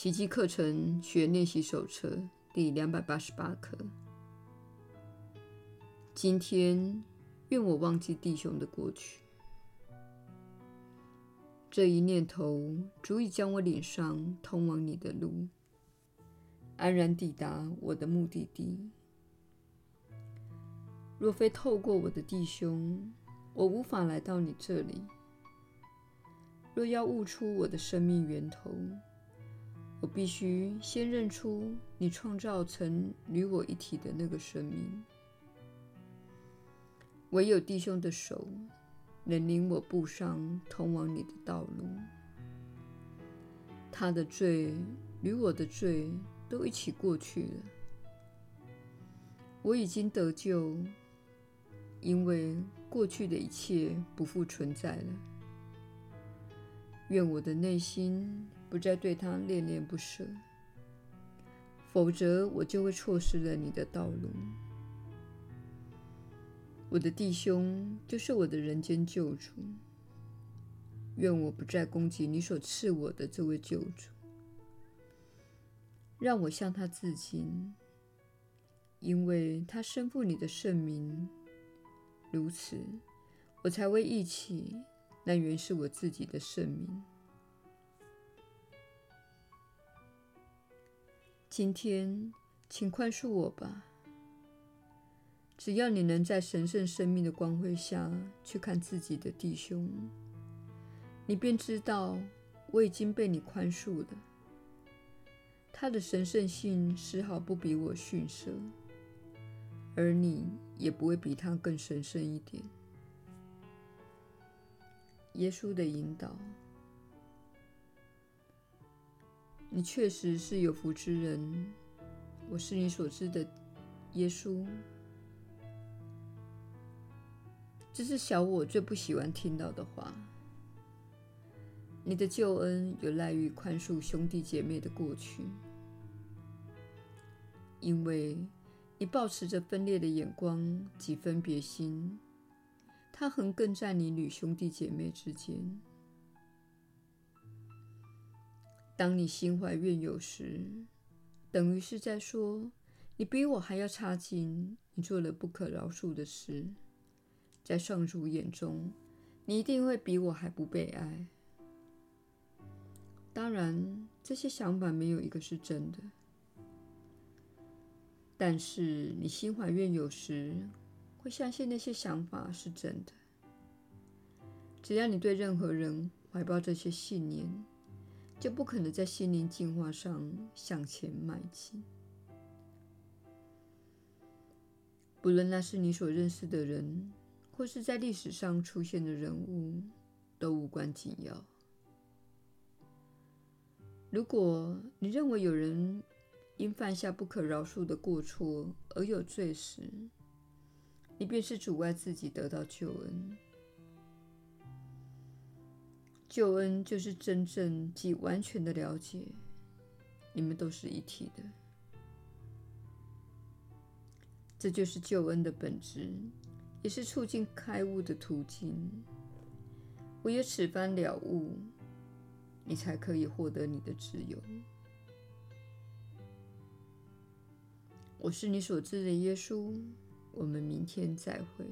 奇迹课程学练习手册第两百八十八课。今天，愿我忘记弟兄的过去。这一念头足以将我领上通往你的路，安然抵达我的目的地。若非透过我的弟兄，我无法来到你这里。若要悟出我的生命源头，我必须先认出你创造成与我一体的那个生命。唯有弟兄的手能领我步上通往你的道路。他的罪与我的罪都一起过去了。我已经得救。因为过去的一切不复存在了，愿我的内心不再对他恋恋不舍，否则我就会错失了你的道路。我的弟兄就是我的人间救主，愿我不再攻击你所赐我的这位救主，让我向他致敬，因为他身负你的圣名。如此，我才会忆起那原是我自己的圣名。今天，请宽恕我吧。只要你能在神圣生命的光辉下去看自己的弟兄，你便知道我已经被你宽恕了。他的神圣性丝毫不比我逊色。而你也不会比他更神圣一点。耶稣的引导，你确实是有福之人。我是你所知的耶稣。这是小我最不喜欢听到的话。你的救恩有赖于宽恕兄弟姐妹的过去，因为。你抱持着分裂的眼光及分别心，它横亘在你与兄弟姐妹之间。当你心怀怨尤时，等于是在说：你比我还要差劲，你做了不可饶恕的事。在上主眼中，你一定会比我还不被爱。当然，这些想法没有一个是真的。但是你心怀怨尤时，会相信那些想法是真的。只要你对任何人怀抱这些信念，就不可能在心灵进化上向前迈进。不论那是你所认识的人，或是在历史上出现的人物，都无关紧要。如果你认为有人，因犯下不可饶恕的过错而有罪时，你便是阻碍自己得到救恩。救恩就是真正及完全的了解，你们都是一体的。这就是救恩的本质，也是促进开悟的途径。唯有此番了悟，你才可以获得你的自由。我是你所知的耶稣，我们明天再会。